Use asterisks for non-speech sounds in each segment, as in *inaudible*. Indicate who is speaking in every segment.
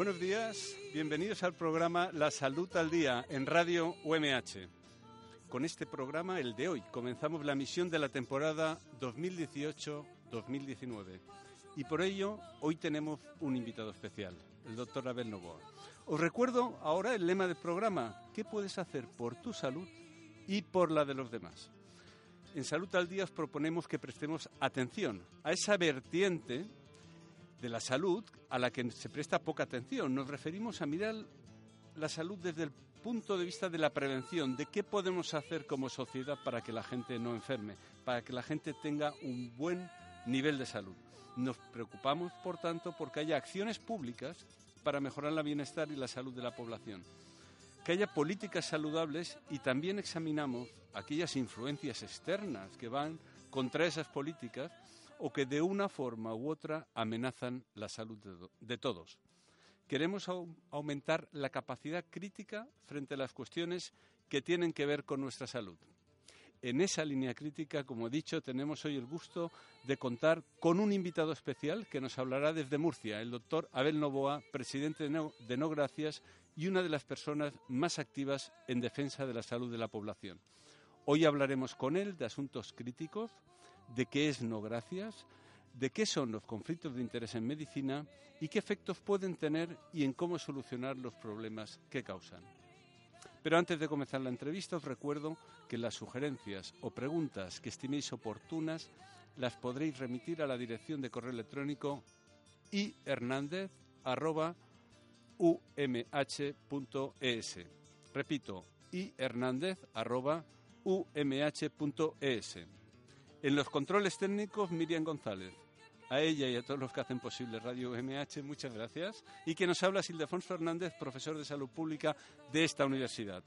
Speaker 1: Buenos días, bienvenidos al programa La Salud al Día en Radio UMH. Con este programa, el de hoy, comenzamos la misión de la temporada 2018-2019. Y por ello, hoy tenemos un invitado especial, el doctor Abel Novoa. Os recuerdo ahora el lema del programa, ¿qué puedes hacer por tu salud y por la de los demás? En Salud al Día os proponemos que prestemos atención a esa vertiente de la salud a la que se presta poca atención. Nos referimos a mirar la salud desde el punto de vista de la prevención, de qué podemos hacer como sociedad para que la gente no enferme, para que la gente tenga un buen nivel de salud. Nos preocupamos, por tanto, porque haya acciones públicas para mejorar el bienestar y la salud de la población. Que haya políticas saludables y también examinamos aquellas influencias externas que van contra esas políticas o que de una forma u otra amenazan la salud de, todos. Queremos aumentar la capacidad crítica frente a las cuestiones que tienen que ver con nuestra salud. En esa línea crítica, como he dicho, tenemos hoy el gusto de contar con un invitado especial que nos hablará desde Murcia, el doctor Abel Novoa, presidente de No, Gracias y una de las personas más activas en defensa de la salud de la población. Hoy hablaremos con él de asuntos críticos, de qué es No Gracias, de qué son los conflictos de interés en medicina y qué efectos pueden tener y en cómo solucionar los problemas que causan. Pero antes de comenzar la entrevista os recuerdo que las sugerencias o preguntas que estiméis oportunas las podréis remitir a la dirección de correo electrónico ihernandez.umh.es. Repito, ihernandez.umh.es. En los controles técnicos, Miriam González a ella y a todos los que hacen posible Radio MH, muchas gracias. Y que nos habla Sildefonso Hernández, profesor de salud pública de esta universidad.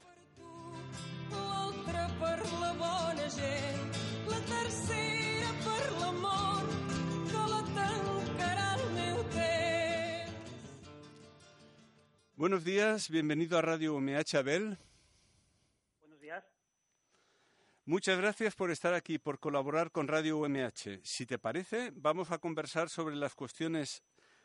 Speaker 1: Buenos días, bienvenido a Radio MH Abel. Muchas gracias por estar aquí, por colaborar con Radio UMH. Si te parece, vamos a conversar sobre las cuestiones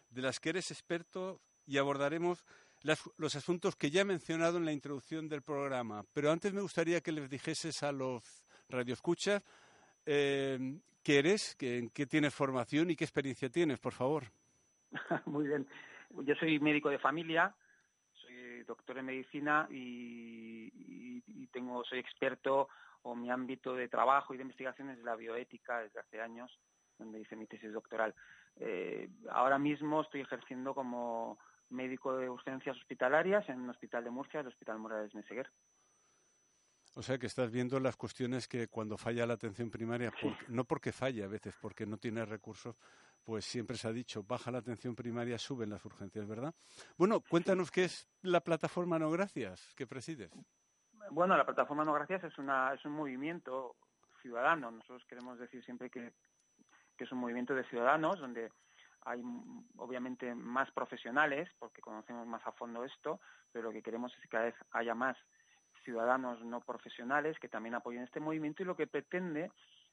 Speaker 1: de las que eres experto y abordaremos los asuntos que ya he mencionado en la introducción del programa. Pero antes me gustaría que les dijeses a los radioescuchas eh, qué eres, en qué tienes formación y qué experiencia tienes, por favor. *laughs*
Speaker 2: Muy bien. Yo soy médico de familia, soy doctor en medicina y, y tengo, soy experto o mi ámbito de trabajo y de investigación es la bioética desde hace años, donde hice mi tesis doctoral. Eh, ahora mismo estoy ejerciendo como médico de urgencias hospitalarias en un hospital de Murcia, el Hospital Morales Meseguer.
Speaker 1: O sea que estás viendo las cuestiones que cuando falla la atención primaria, no porque falla a veces, porque no tiene recursos, pues siempre se ha dicho, baja la atención primaria, suben las urgencias, ¿verdad? Bueno, cuéntanos qué es la plataforma No Gracias que presides.
Speaker 2: Bueno, la plataforma No Gracias es, una, es un movimiento ciudadano. Nosotros queremos decir siempre que, es un movimiento de ciudadanos donde hay obviamente más profesionales porque conocemos más a fondo esto, pero lo que queremos es que cada vez haya más ciudadanos no profesionales que también apoyen este movimiento y lo que pretende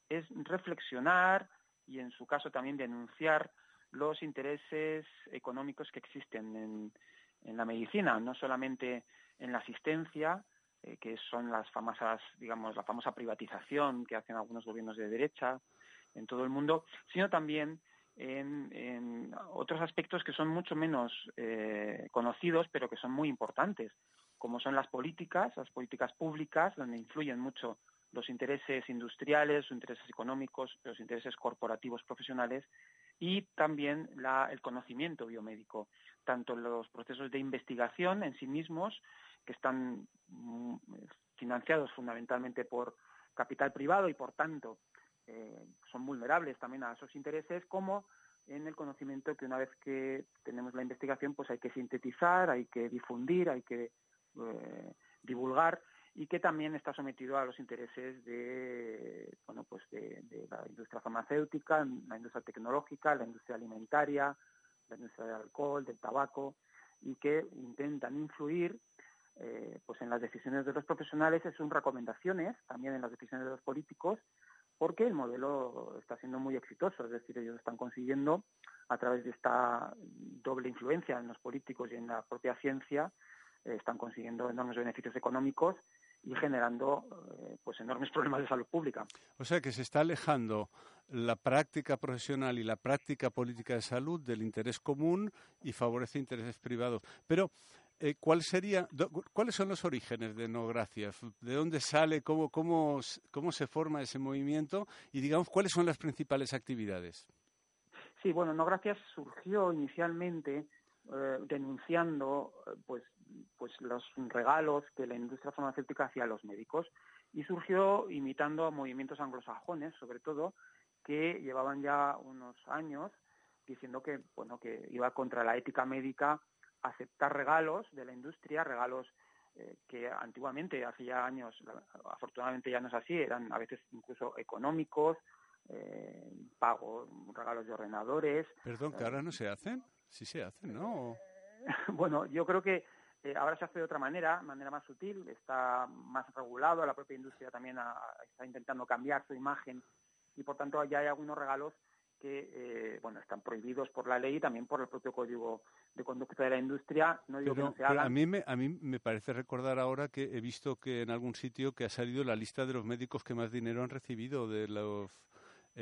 Speaker 2: es reflexionar y en su caso también denunciar los intereses económicos que existen en, en la medicina, no solamente en la asistencia, eh, que son las famosas, digamos, la famosa privatización que hacen algunos gobiernos de derecha en todo el mundo, sino también en, otros aspectos que son mucho menos eh, conocidos, pero que son muy importantes, como son las políticas, las políticas públicas, donde influyen mucho los intereses industriales, los intereses económicos, los intereses corporativos profesionales y también el conocimiento biomédico, tanto los procesos de investigación en sí mismos que están mm, financiados fundamentalmente por capital privado y por tanto eh, son vulnerables también a esos intereses, como en el conocimiento que una vez que tenemos la investigación pues hay que sintetizar, hay que difundir, hay que eh, divulgar y que también está sometido a los intereses de bueno pues de, de, la industria farmacéutica, la industria tecnológica, la industria alimentaria, la industria del alcohol, del tabaco y que intentan influir eh, pues en las decisiones de los profesionales, es sus recomendaciones, también en las decisiones de los políticos, porque el modelo está siendo muy exitoso, es decir, ellos están consiguiendo a través de esta doble influencia en los políticos y en la propia ciencia, eh, están consiguiendo enormes beneficios económicos y generando eh, pues enormes *laughs* problemas de salud pública.
Speaker 1: O sea que se está alejando la práctica profesional y la práctica política de salud del interés común y favorece intereses privados. Pero eh, ¿cuál ¿cuáles son los orígenes de No Gracias? ¿De dónde sale? Cómo, cómo, ¿Cómo se forma ese movimiento? Y digamos, ¿cuáles son las principales actividades?
Speaker 2: Sí, bueno, No Gracias surgió inicialmente eh, denunciando pues pues los regalos que la industria farmacéutica hacía a los médicos y surgió imitando a movimientos anglosajones, sobre todo, que llevaban ya unos años diciendo que bueno que iba contra la ética médica aceptar regalos de la industria, regalos eh, que antiguamente, hace ya años, afortunadamente ya no es así, eran a veces incluso económicos, eh, pago, regalos de ordenadores.
Speaker 1: Perdón, que ahora no se hacen, sí se hacen, ¿no? *laughs*
Speaker 2: bueno, yo creo que eh, ahora se hace de otra manera, manera más sutil, está más regulado, la propia industria también está intentando cambiar su imagen y por tanto ya hay algunos regalos que eh, bueno están prohibidos por la ley y también por el propio código de conducta de la industria. No digo que no se hagan.
Speaker 1: A mí me, a mí me parece recordar ahora que he visto que en algún sitio que ha salido la lista de los médicos que más dinero han recibido de los.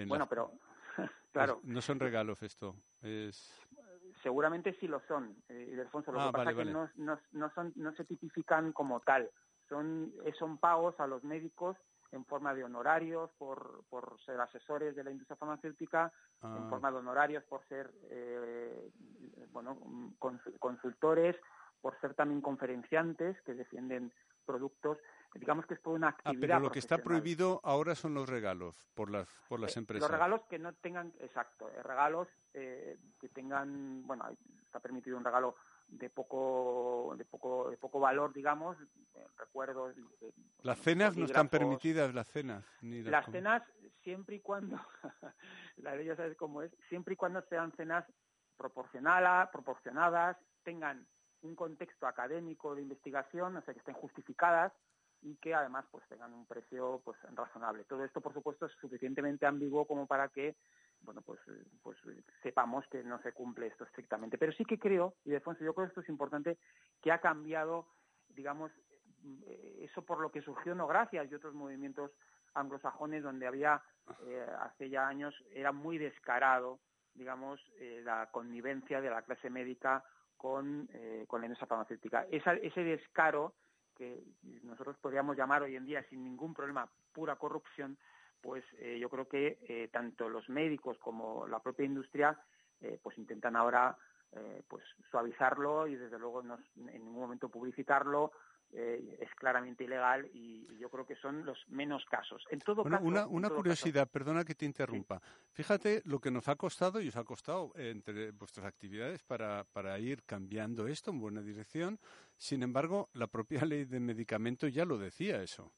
Speaker 2: bueno, pero *laughs* claro.
Speaker 1: no son regalos esto. Es
Speaker 2: seguramente sí lo son, eh, Alfonso. Lo ah, que pasa es que no, no, son, no se tipifican como tal. Son, eh, son pagos a los médicos en forma de honorarios por, por ser asesores de la industria farmacéutica, en ah. forma de honorarios por ser eh, bueno, consultores, por ser también conferenciantes que defienden productos. Digamos que es por una ah, actividad.
Speaker 1: pero lo que está prohibido ahora son los regalos por las, por las empresas.
Speaker 2: Los regalos que no tengan, exacto, regalos eh, que tengan, bueno, está permitido un regalo de poco de poco de poco valor digamos. Eh, recuerdos
Speaker 1: las cenas no están permitidas las cenas
Speaker 2: ni las, cenas siempre y cuando *laughs* la ley ya sabes cómo es siempre y cuando sean cenas proporcionadas proporcionadas tengan un contexto académico de investigación o sea que estén justificadas y que además pues tengan un precio pues razonable. Todo esto por supuesto es suficientemente ambiguo como para que bueno, pues, eh, pues eh, sepamos que no se cumple esto estrictamente. Pero sí que creo, y Alfonso, yo creo que esto es importante, que ha cambiado, digamos, eh, eso por lo que surgió No Gracias y otros movimientos anglosajones donde había, hace ya años, era muy descarado, digamos, la connivencia de la clase médica con, con la industria farmacéutica. ese descaro que nosotros podríamos llamar hoy en día sin ningún problema pura corrupción, pues eh, yo creo que eh, tanto los médicos como la propia industria eh, pues intentan ahora pues suavizarlo y desde luego no, en ningún momento publicitarlo es claramente ilegal y, yo creo que son los menos casos. En todo caso,
Speaker 1: una, una curiosidad, perdona que te interrumpa. Fíjate lo que nos ha costado y os ha costado entre vuestras actividades para, para ir cambiando esto en buena dirección. Sin embargo, la propia *laughs* ley de medicamentos ya lo decía eso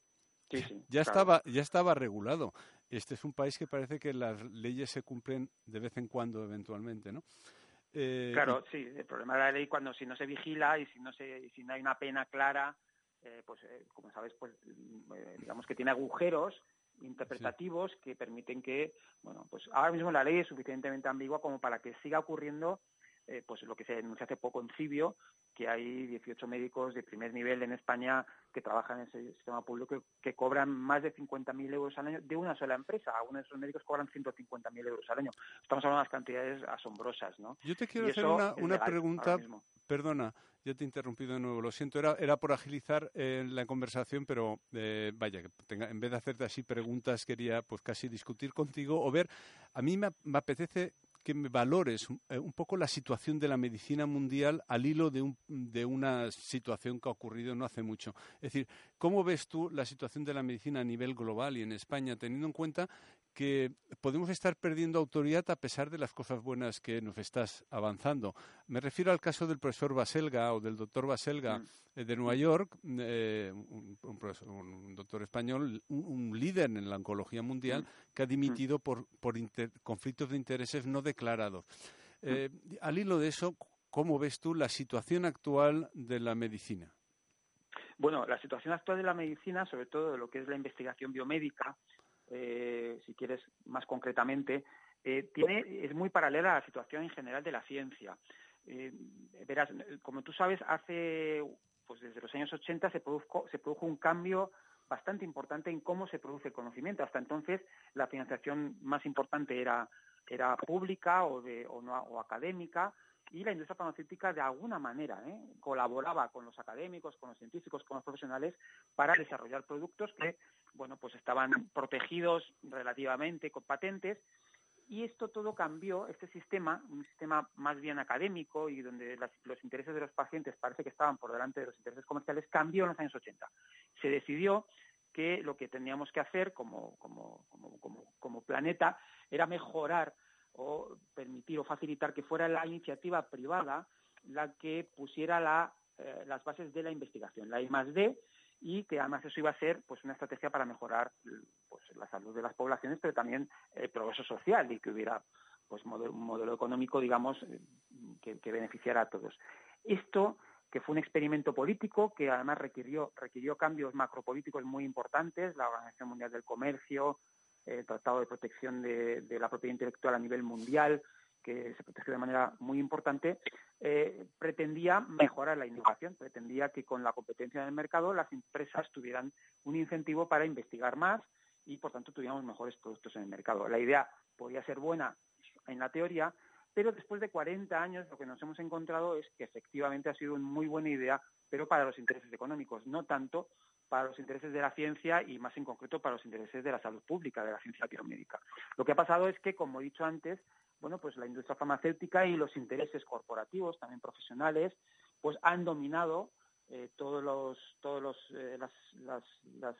Speaker 1: ya estaba ya estaba regulado. Este es un país que parece que las leyes se cumplen de vez en cuando, eventualmente, ¿no?
Speaker 2: Eh, claro, sí. El problema de la ley cuando si no se vigila y si no se si no hay una pena clara, eh, pues eh, como sabes, pues digamos que tiene agujeros interpretativos que permiten que, bueno, pues ahora mismo la ley es suficientemente ambigua como para que siga ocurriendo eh, pues lo que se denuncia hace poco en Cibio, que hay 18 médicos de primer nivel en España que trabajan en ese sistema público que, cobran más de 50.000 euros al año de una sola empresa. Algunos de esos médicos cobran 150.000 euros al año. Estamos hablando de unas cantidades asombrosas, ¿no?
Speaker 1: Yo te quiero hacer una, pregunta, perdona, yo te he interrumpido de nuevo, lo siento, era, era por agilizar eh, la conversación, pero eh, vaya, que en vez de hacerte así preguntas, quería pues casi discutir contigo o ver, a mí me apetece que me valores eh, un poco la situación de la medicina mundial al hilo de, un, de una situación que ha ocurrido no hace mucho. Es decir, ¿cómo ves tú la situación de la medicina a nivel global y en España, teniendo en cuenta que podemos estar perdiendo autoridad a pesar de las cosas buenas que nos estás avanzando. Me refiero al caso del profesor Baselga o del doctor Baselga mm. eh, de Nueva York, eh, un, doctor español, un, líder en la oncología mundial, mm. que ha dimitido por, conflictos de intereses no declarados. Mm. Eh, al hilo de eso, ¿cómo ves tú la situación actual de la medicina?
Speaker 2: Bueno, la situación actual de la medicina, sobre todo de lo que es la investigación biomédica, eh, eh, si quieres más concretamente, eh, tiene, es muy paralela a la situación en general de la ciencia. verás, como tú sabes, hace, pues desde los años 80 se produjo, se produjo un cambio bastante importante en cómo se produce el conocimiento. Hasta entonces la financiación más importante era, era pública o, o, académica y la industria farmacéutica de alguna manera ¿eh? colaboraba con los académicos, con los científicos, con los profesionales para desarrollar productos que bueno pues estaban protegidos relativamente con patentes y esto todo cambió, este sistema, un sistema más bien académico y donde los intereses de los pacientes parece que estaban por delante de los intereses comerciales, cambió en los años 80. Se decidió que lo que teníamos que hacer como, como, como, como planeta era mejorar o permitir o facilitar que fuera la iniciativa privada la que pusiera eh, las bases de la investigación, la I más D, y que además eso iba a ser pues una estrategia para mejorar pues, la salud de las poblaciones, pero también el progreso social y que hubiera pues un modelo económico, digamos, eh, que, que, beneficiara a todos. Esto, que fue un experimento político, que además requirió, requirió cambios macropolíticos muy importantes, la Organización Mundial del Comercio, el Tratado de Protección de, la Propiedad Intelectual a nivel mundial, que se protegió de manera muy importante, eh, pretendía mejorar la innovación, pretendía que con la competencia del mercado las empresas tuvieran un incentivo para investigar más y, por tanto, tuviéramos mejores productos en el mercado. La idea podía ser buena en la teoría, pero después de 40 años lo que nos hemos encontrado es que efectivamente ha sido una muy buena idea, pero para los intereses económicos, no tanto para los intereses de la ciencia y más en concreto para los intereses de la salud pública, de la ciencia biomédica. Lo que ha pasado es que, como he dicho antes, bueno, pues la industria farmacéutica y los intereses corporativos, también profesionales, pues han dominado eh, todos los, todos los, eh, las, las, las,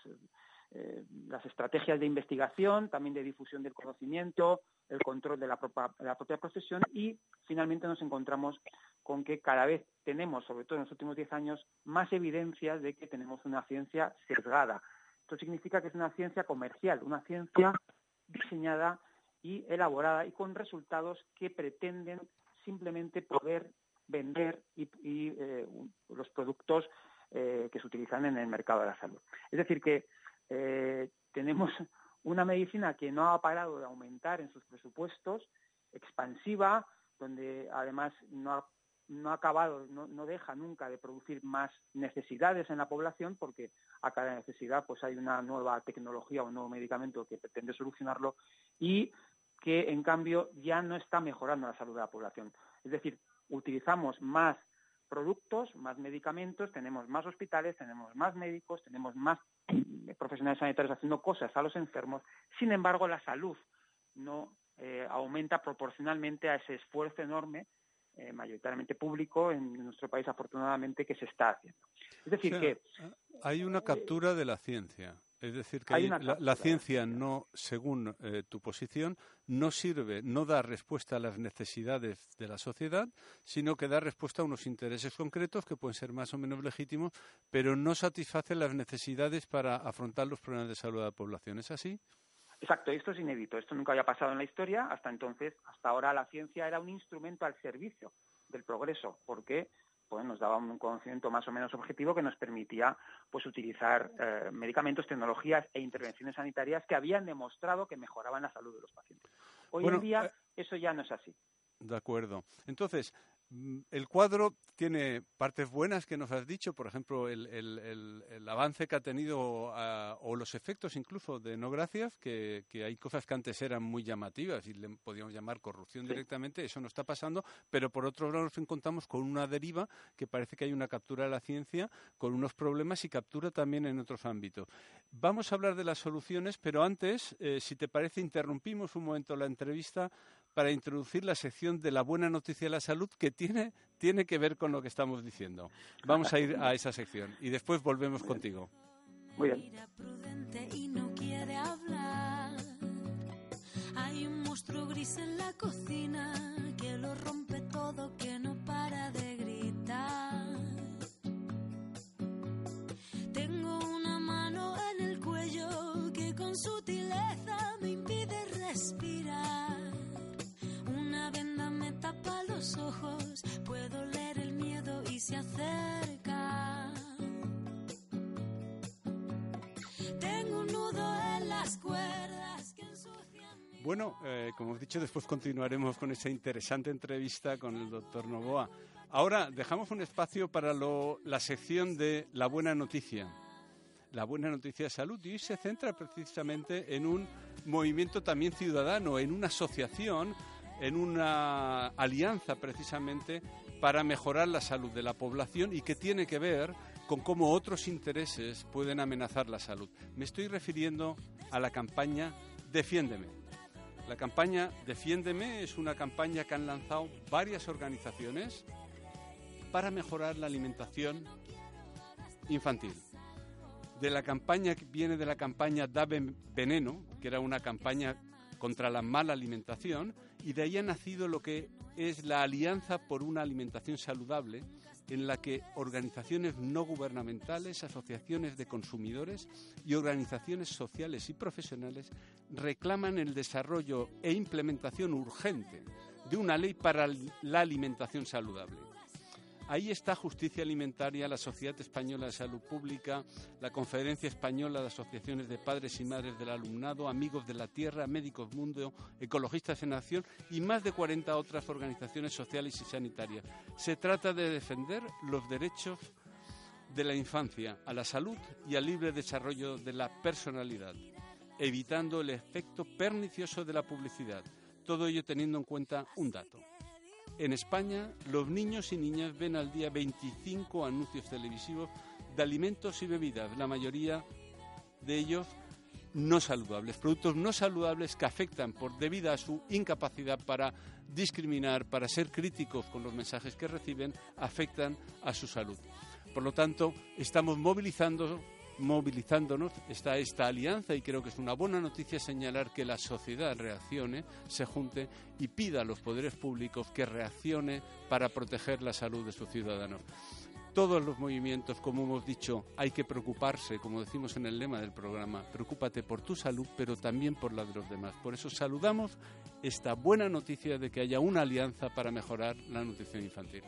Speaker 2: eh, las, estrategias de investigación, también de difusión del conocimiento, el control de la, propia, la propia profesión y finalmente nos encontramos con que cada vez tenemos, sobre todo en los últimos diez años, más evidencias de que tenemos una ciencia sesgada. Esto significa que es una ciencia comercial, una ciencia diseñada y elaborada y con resultados que pretenden simplemente poder vender eh, los productos eh, que se utilizan en el mercado de la salud. Es decir, que eh, tenemos una medicina que no ha parado de aumentar en sus presupuestos, expansiva, donde además no ha no acabado, no, deja nunca de producir más necesidades en la población porque a cada necesidad pues hay una nueva tecnología o un nuevo medicamento que pretende solucionarlo y que en cambio ya no está mejorando la salud de la población. Es decir, utilizamos más productos, más medicamentos, tenemos más hospitales, tenemos más médicos, tenemos más profesionales sanitarios haciendo cosas a los enfermos. Sin embargo, la salud no eh, aumenta proporcionalmente a ese esfuerzo enorme eh, mayoritariamente público en nuestro país, afortunadamente, que se está haciendo. Es decir, que...
Speaker 1: Hay una captura de la ciencia. Es decir, que la, ciencia no, según eh, tu posición, no sirve, no da respuesta a las necesidades de la sociedad, sino que da respuesta a unos intereses concretos que pueden ser más o menos legítimos, pero no satisface las necesidades para afrontar los problemas de salud de la población. ¿Es así?
Speaker 2: Exacto, esto es inédito, esto nunca había pasado en la historia, hasta entonces, hasta ahora la ciencia era un instrumento al servicio del progreso, porque pues, nos daba un conocimiento más o menos objetivo que nos permitía pues utilizar eh, medicamentos, tecnologías e intervenciones sanitarias que habían demostrado que mejoraban la salud de los pacientes. Hoy en día eh, eso ya no es así.
Speaker 1: De acuerdo. Entonces, el cuadro tiene partes buenas que nos has dicho, por ejemplo, el, avance que ha tenido ah, o los efectos incluso de no gracias, que, hay cosas que antes eran muy llamativas y le podíamos llamar corrupción directamente, eso no está pasando, pero por otro lado nos encontramos con una deriva que parece que hay una captura de la ciencia con unos problemas y captura también en otros ámbitos. Vamos a hablar de las soluciones, pero antes, eh, si te parece, interrumpimos un momento la entrevista para introducir la sección de la buena noticia de la salud que tiene, tiene que ver con lo que estamos diciendo. Vamos a ir a esa sección y después volvemos contigo.
Speaker 2: Muy bien.
Speaker 3: Hay un monstruo gris en la cocina que lo rompe todo, que no para de gritar. Tengo una mano en el cuello que con sutileza me impide respirar tapa los ojos, puedo leer el miedo y se acerca. Tengo un nudo en las cuerdas.
Speaker 1: Bueno, eh, como he dicho, después continuaremos con esa interesante entrevista con el doctor Novoa. Ahora dejamos un espacio para la sección de la buena noticia. La buena noticia de salud y hoy se centra precisamente en un movimiento también ciudadano, en una asociación, en una alianza precisamente para mejorar la salud de la población y que tiene que ver con cómo otros intereses pueden amenazar la salud. Me estoy refiriendo a la campaña Defiéndeme. La campaña Defiéndeme es una campaña que han lanzado varias organizaciones para mejorar la alimentación infantil. De la campaña que viene de la campaña Da Veneno, que era una campaña contra la mala alimentación, y de ahí ha nacido lo que es la Alianza por una Alimentación Saludable, en la que organizaciones no gubernamentales, asociaciones de consumidores y organizaciones sociales y profesionales reclaman el desarrollo e implementación urgente de una ley para la alimentación saludable. Ahí está Justicia Alimentaria, la Sociedad Española de Salud Pública, la Conferencia Española de Asociaciones de Padres y Madres del Alumnado, Amigos de la Tierra, Médicos Mundo, Ecologistas en Acción y más de 40 otras organizaciones sociales y sanitarias. Se trata de defender los derechos de la infancia a la salud y al libre desarrollo de la personalidad, evitando el efecto pernicioso de la publicidad. Todo ello teniendo en cuenta un dato. En España, los niños y niñas ven al día 25 anuncios televisivos de alimentos y bebidas, la mayoría de ellos no saludables, productos no saludables que afectan por debido a su incapacidad para discriminar, para ser críticos con los mensajes que reciben, afectan a su salud. Por lo tanto, estamos movilizando movilizándonos está esta alianza y creo que es una buena noticia señalar que la sociedad reaccione, se junte y pida a los poderes públicos que reaccione para proteger la salud de sus ciudadanos. Todos los movimientos, como hemos dicho, hay que preocuparse, como decimos en el lema del programa, preocúpate por tu salud, pero también por la de los demás. Por eso saludamos esta buena noticia de que haya una alianza para mejorar la nutrición infantil.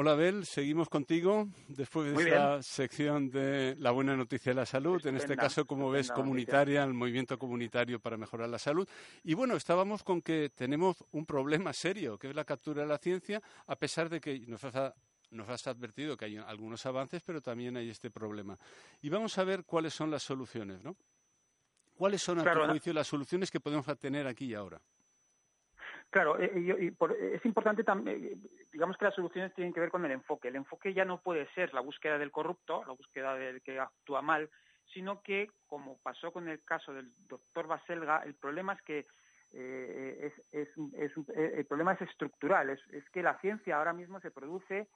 Speaker 1: Hola, Abel, seguimos contigo después de esta sección de la buena noticia de la salud, en este caso, como ves, comunitaria, el movimiento comunitario para mejorar la salud. Y bueno, estábamos con que tenemos un problema serio, que es la captura de la ciencia, a pesar de que nos has, nos has advertido que hay algunos avances, pero también hay este problema. Y vamos a ver cuáles son las soluciones, ¿no? ¿Cuáles son, a tu juicio, las soluciones que podemos tener aquí y ahora?
Speaker 2: Claro, eh, y, es importante también, eh, digamos que las soluciones tienen que ver con el enfoque. El enfoque ya no puede ser la búsqueda del corrupto, la búsqueda del que actúa mal, sino que, como pasó con el caso del doctor Baselga, el problema es que eh, el problema es estructural, es, que la ciencia ahora mismo se produce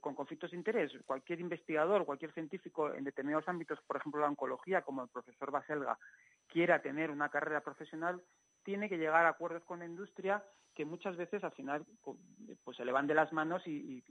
Speaker 2: con conflictos de interés. Cualquier investigador, cualquier científico en determinados ámbitos, por ejemplo la oncología, como el profesor Baselga, quiera tener una carrera profesional, tiene que llegar a acuerdos con la industria que muchas veces al final pues se le van de las manos y,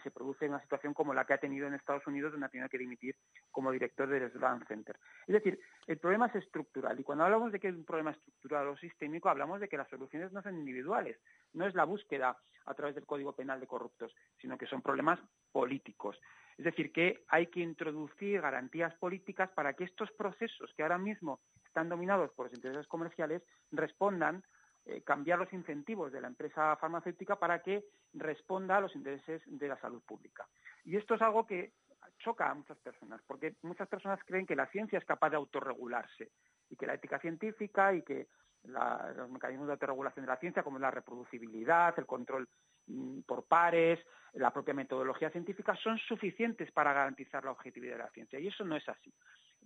Speaker 2: se, produce una situación como la que ha tenido en Estados Unidos, donde ha tenido que dimitir como director del Sloan Center. Es decir, el problema es estructural y cuando hablamos de que es un problema estructural o sistémico, hablamos de que las soluciones no son individuales, no es la búsqueda a través del Código Penal de corruptos, sino que son problemas políticos. Es decir, que hay que introducir garantías políticas para que estos procesos que ahora mismo están dominados por los intereses comerciales respondan, eh, cambiar los incentivos de la empresa farmacéutica para que responda a los intereses de la salud pública. Y esto es algo que choca a muchas personas, porque muchas personas creen que la ciencia es capaz de autorregularse y que la ética científica y que los mecanismos de autorregulación de la ciencia, como la reproducibilidad, el control mm, por pares, la propia metodología científica, son suficientes para garantizar la objetividad de la ciencia. Y eso no es así.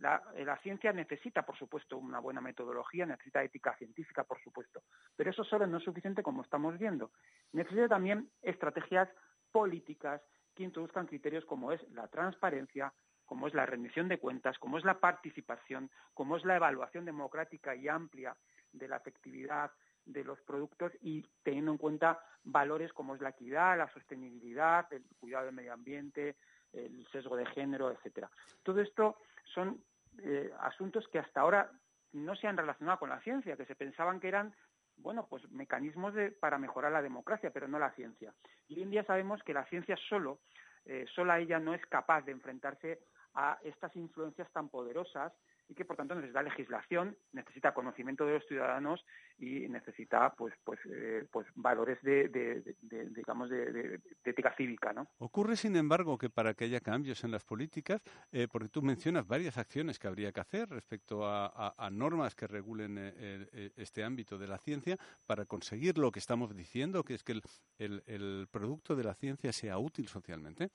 Speaker 2: La, ciencia necesita, por supuesto, una buena metodología, necesita ética científica, por supuesto, pero eso solo no es suficiente como estamos viendo. Necesita también estrategias políticas que introduzcan criterios como es la transparencia, como es la rendición de cuentas, como es la participación, como es la evaluación democrática y amplia de la efectividad de los productos y teniendo en cuenta valores como es la equidad, la sostenibilidad, el cuidado del medio ambiente, el sesgo de género, etcétera. Todo esto son eh, asuntos que hasta ahora no se han relacionado con la ciencia, que se pensaban que eran bueno, pues mecanismos para mejorar la democracia, pero no la ciencia. Y hoy en día sabemos que la ciencia solo, eh, sola ella no es capaz de enfrentarse a estas influencias tan poderosas y que por tanto necesita legislación, necesita conocimiento de los ciudadanos y necesita pues pues eh, pues valores de, digamos de, ética cívica, ¿no?
Speaker 1: Ocurre sin embargo que para que haya cambios en las políticas, eh, porque tú mencionas varias acciones que habría que hacer respecto a, normas que regulen eh, este ámbito de la ciencia para conseguir lo que estamos diciendo, que es que el producto de la ciencia sea útil socialmente.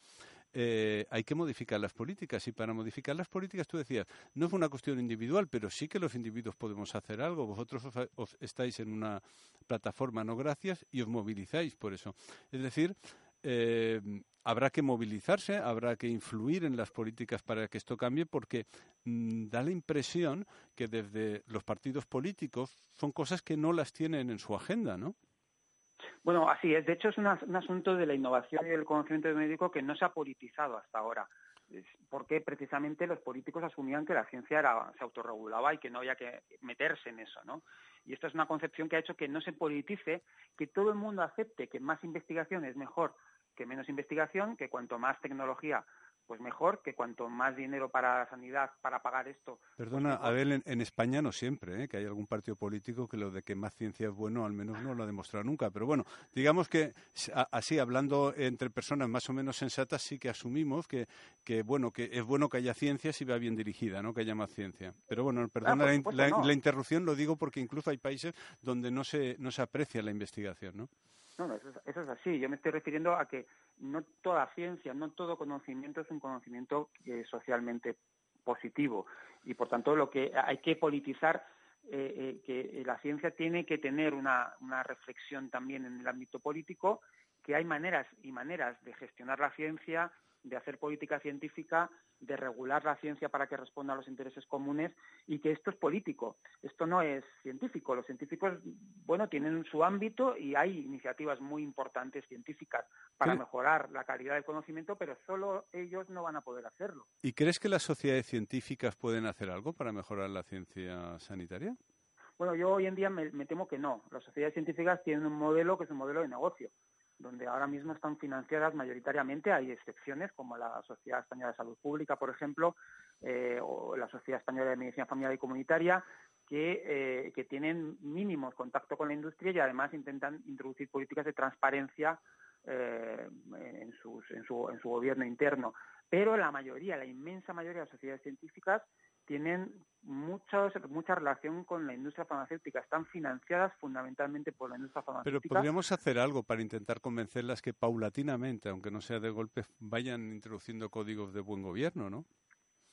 Speaker 1: Eh, hay que modificar las políticas. Y para modificar las políticas, tú decías, no es una cuestión individual, pero sí que los individuos podemos hacer algo. Vosotros estáis en una plataforma, no gracias, y os movilizáis por eso. Es decir, eh, habrá que movilizarse, habrá que influir en las políticas para que esto cambie, porque mm, da la impresión que desde los partidos políticos son cosas que no las tienen en su agenda, ¿no?
Speaker 2: Bueno, así es. De hecho, es un asunto de la innovación y del conocimiento médico que no se ha politizado hasta ahora porque precisamente los políticos asumían que la ciencia se autorregulaba y que no había que meterse en eso, ¿no? Y esta es una concepción que ha hecho que no se politice, que todo el mundo acepte que más investigación es mejor que menos investigación, que cuanto más tecnología pues mejor que cuanto más dinero para la sanidad para pagar esto.
Speaker 1: Pues Perdona, Abel, en, España no siempre, ¿eh? que hay algún partido político que lo de que más ciencia es bueno, al menos no lo ha demostrado nunca. Pero bueno, digamos que así, hablando entre personas más o menos sensatas, sí que asumimos que, que bueno, que es bueno que haya ciencia si va bien dirigida, ¿no? Que haya más ciencia. Pero bueno, perdona ah, la, interrupción, lo digo porque incluso hay países donde no se, no se aprecia la investigación, ¿no?
Speaker 2: No, no, eso es, así. Yo me estoy refiriendo a que no toda ciencia, no todo conocimiento es un conocimiento eh, socialmente positivo y por tanto lo que hay que politizar eh, eh, que la ciencia tiene que tener una reflexión también en el ámbito político, que hay maneras y maneras de gestionar la ciencia de hacer política científica, de regular la ciencia para que responda a los intereses comunes y que esto es político. Esto no es científico. Los científicos, bueno, tienen su ámbito y hay iniciativas muy importantes científicas para mejorar la calidad del conocimiento, pero solo ellos no van a poder hacerlo.
Speaker 1: ¿Y crees que las sociedades científicas pueden hacer algo para mejorar la ciencia sanitaria?
Speaker 2: Bueno, yo hoy en día me, me temo que no. Las sociedades científicas tienen un modelo que es un modelo de negocio donde ahora mismo están financiadas mayoritariamente. Hay excepciones, como la Sociedad Española de Salud Pública, por ejemplo, eh, o la Sociedad Española de Medicina Familiar y Comunitaria, que, eh, que tienen mínimos contacto con la industria y además intentan introducir políticas de transparencia eh, en, en, su, en su gobierno interno. Pero la mayoría, la inmensa mayoría de las sociedades científicas tienen muchos, mucha relación con la industria farmacéutica. Están financiadas fundamentalmente por la industria farmacéutica.
Speaker 1: Pero podríamos hacer algo para intentar convencerlas que paulatinamente, aunque no sea de golpe, vayan introduciendo códigos de buen gobierno, ¿no?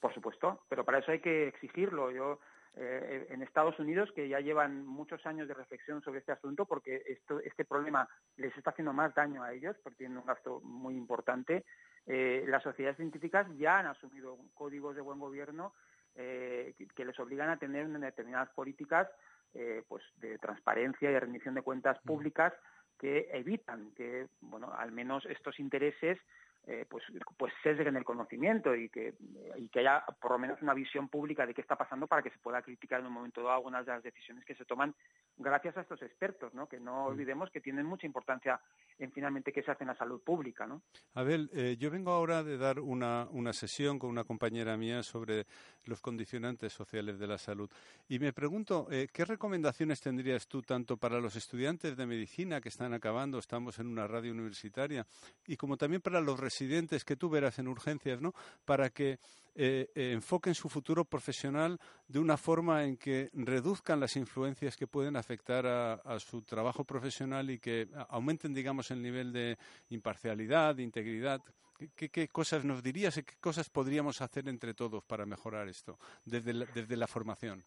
Speaker 2: Por supuesto, pero para eso hay que exigirlo. Yo eh, en Estados Unidos, que ya llevan muchos años de reflexión sobre este asunto, porque esto, este problema les está haciendo más daño a ellos, porque tienen un gasto muy importante, eh, las sociedades científicas ya han asumido códigos de buen gobierno eh, que, les obligan a tener determinadas políticas eh, pues de transparencia y de rendición de cuentas públicas que evitan que, bueno, al menos estos intereses eh, pues, pues sesguen el conocimiento y que, y que haya por lo menos una visión pública de qué está pasando para que se pueda criticar en un momento dado algunas de las decisiones que se toman gracias a estos expertos, ¿no? que no olvidemos que tienen mucha importancia en finalmente qué se hace en la salud pública. ¿no?
Speaker 1: Abel, eh, yo vengo ahora de dar una, una sesión con una compañera mía sobre los condicionantes sociales de la salud y me pregunto, eh, ¿qué recomendaciones tendrías tú tanto para los estudiantes de medicina que están acabando, estamos en una radio universitaria, y como también para los residentes que tú verás en urgencias, ¿no? Para que eh, eh, enfoquen su futuro profesional de una forma en que reduzcan las influencias que pueden afectar a, su trabajo profesional y que aumenten, digamos, el nivel de imparcialidad, de integridad. ¿Qué, cosas nos dirías y qué cosas podríamos hacer entre todos para mejorar esto desde desde la formación?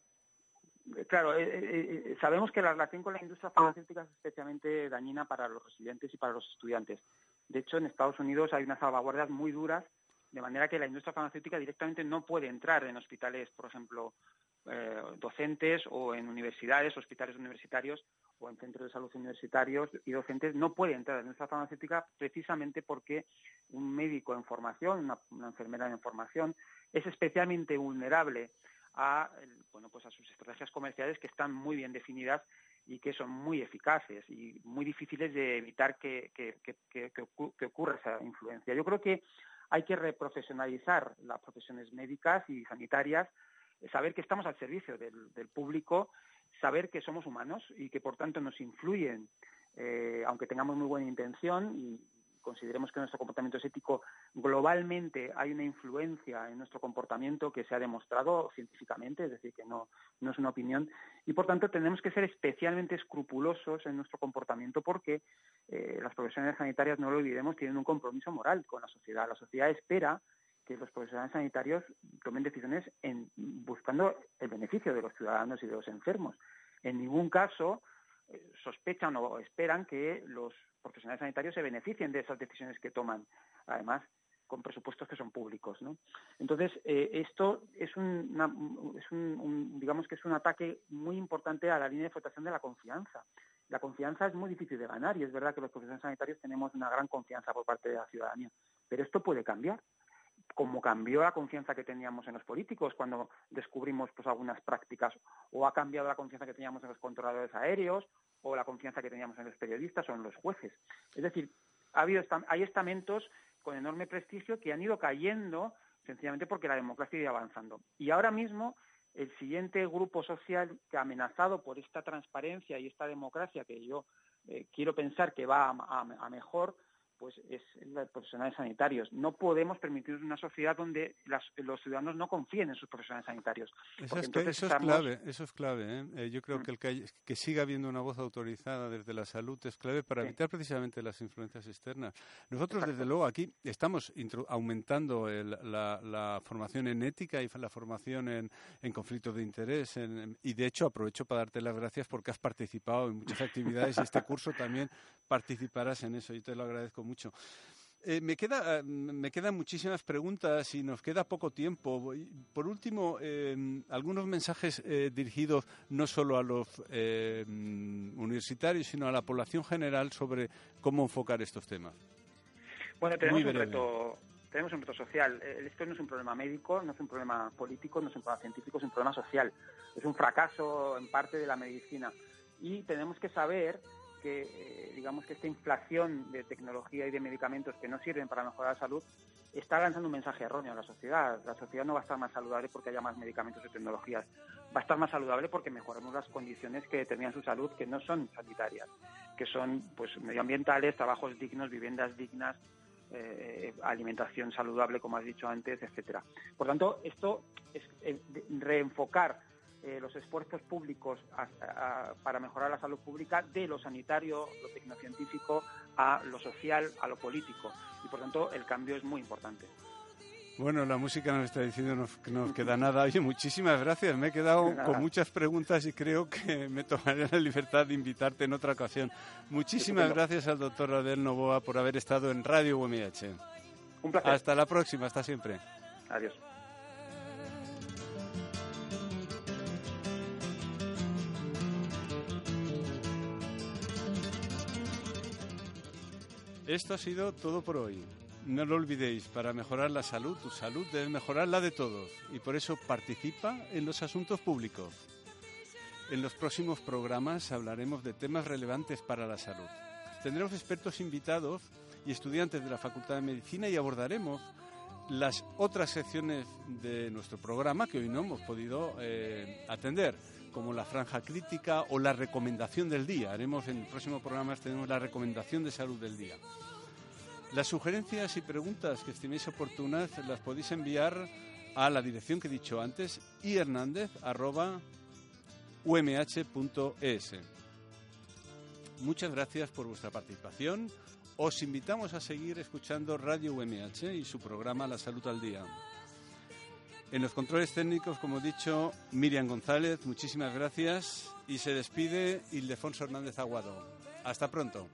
Speaker 2: Claro, eh, sabemos que la relación con la industria farmacéutica es especialmente dañina para los residentes y para los estudiantes. De hecho, en Estados Unidos hay unas salvaguardias muy duras, de manera que la industria farmacéutica directamente no puede entrar en hospitales, por ejemplo, eh, docentes o en universidades, hospitales universitarios o en centros de salud universitarios y docentes no puede entrar en la industria farmacéutica precisamente porque un médico en formación, una, enfermera en formación, es especialmente vulnerable a, bueno, pues a sus estrategias comerciales que están muy bien definidas y que son muy eficaces y muy difíciles de evitar que, que, que, ocurra esa influencia. Yo creo que hay que reprofesionalizar las profesiones médicas y sanitarias, saber que estamos al servicio del, público, saber que somos humanos y que por tanto nos influyen, eh, aunque tengamos muy buena intención consideremos que nuestro comportamiento es ético, globalmente hay una influencia en nuestro comportamiento que se ha demostrado científicamente, es decir, que no, no es una opinión, y por tanto tenemos que ser especialmente escrupulosos en nuestro comportamiento porque eh, las profesiones sanitarias, no lo olvidemos, tienen un compromiso moral con la sociedad. La sociedad espera que los profesionales sanitarios tomen decisiones en, buscando el beneficio de los ciudadanos y de los enfermos. En ningún caso eh, sospechan o esperan que los profesionales sanitarios se beneficien de esas decisiones que toman, además con presupuestos que son públicos. Entonces eh, esto es, un, es un, digamos que es un ataque muy importante a la línea de flotación de la confianza. La confianza es muy difícil de ganar y es verdad que los profesionales sanitarios tenemos una gran confianza por parte de la ciudadanía, pero esto puede cambiar como cambió la confianza que teníamos en los políticos cuando descubrimos pues algunas prácticas o ha cambiado la confianza que teníamos en los controladores aéreos o la confianza que teníamos en los periodistas o en los jueces. Es decir, ha habido hay estamentos con enorme prestigio que han ido cayendo sencillamente porque la democracia iba avanzando. Y ahora mismo el siguiente grupo social que ha amenazado por esta transparencia y esta democracia que yo eh, quiero pensar que va a mejor pues es los profesionales sanitarios. No podemos permitir una sociedad donde los ciudadanos no confíen en sus profesionales sanitarios.
Speaker 1: Eso es, clave, eso es clave. ¿eh? Eh, yo creo mm. que, el que, siga habiendo una voz autorizada desde la salud es clave para evitar precisamente las influencias externas. Nosotros, desde luego, aquí estamos aumentando la, formación en ética y la formación en, en conflictos de interés. y, de hecho, aprovecho para darte las gracias porque has participado en muchas actividades y este *laughs* curso también participarás en eso. Yo te lo agradezco mucho. Eh, me, queda, eh, me quedan muchísimas preguntas y nos queda poco tiempo. Por último, eh, algunos mensajes dirigidos no solo a los universitarios, sino a la población general sobre cómo enfocar estos temas.
Speaker 2: Bueno, tenemos un reto, tenemos un reto social. Esto no es un problema médico, no es un problema político, no es un problema científico, es un problema social. Es un fracaso en parte de la medicina. Y tenemos que saber que eh, digamos que esta inflación de tecnología y de medicamentos que no sirven para mejorar la salud está lanzando un mensaje erróneo a la sociedad. La sociedad no va a estar más saludable porque haya más medicamentos y tecnologías. Va a estar más saludable porque mejoremos las condiciones que determinan su salud, que no son sanitarias, que son pues medioambientales, trabajos dignos, viviendas dignas, eh, alimentación saludable, como has dicho antes, etcétera. Por tanto, esto es eh, reenfocar eh, los esfuerzos públicos para mejorar la salud pública de lo sanitario, lo tecnocientífico, a lo social, a lo político. Y por tanto el cambio es muy importante.
Speaker 1: Bueno, la música nos está diciendo que no nos queda nada. Oye, muchísimas gracias. Me he quedado con muchas preguntas y creo que me tomaré la libertad de invitarte en otra ocasión. Muchísimas gracias al doctor Adel Novoa por haber estado en Radio UMH.
Speaker 2: Un placer.
Speaker 1: Hasta la próxima, hasta siempre.
Speaker 2: Adiós.
Speaker 1: Esto ha sido todo por hoy. No lo olvidéis, para mejorar la salud, tu salud debe mejorar la de todos y por eso participa en los asuntos públicos. En los próximos programas hablaremos de temas relevantes para la salud. Tendremos expertos invitados y estudiantes de la Facultad de Medicina y abordaremos las otras secciones de nuestro programa que hoy no hemos podido eh, atender como la franja crítica o la recomendación del día. Haremos en el próximo programa tenemos la recomendación de salud del día. Las sugerencias y preguntas que estiméis oportunas las podéis enviar a la dirección que he dicho antes, ihernandez.umh.es. Muchas gracias por vuestra participación. Os invitamos a seguir escuchando Radio UMH y su programa La Salud al Día. En los controles técnicos, como he dicho, Miriam González, muchísimas gracias. Y se despide Ildefonso Hernández Aguado. Hasta pronto.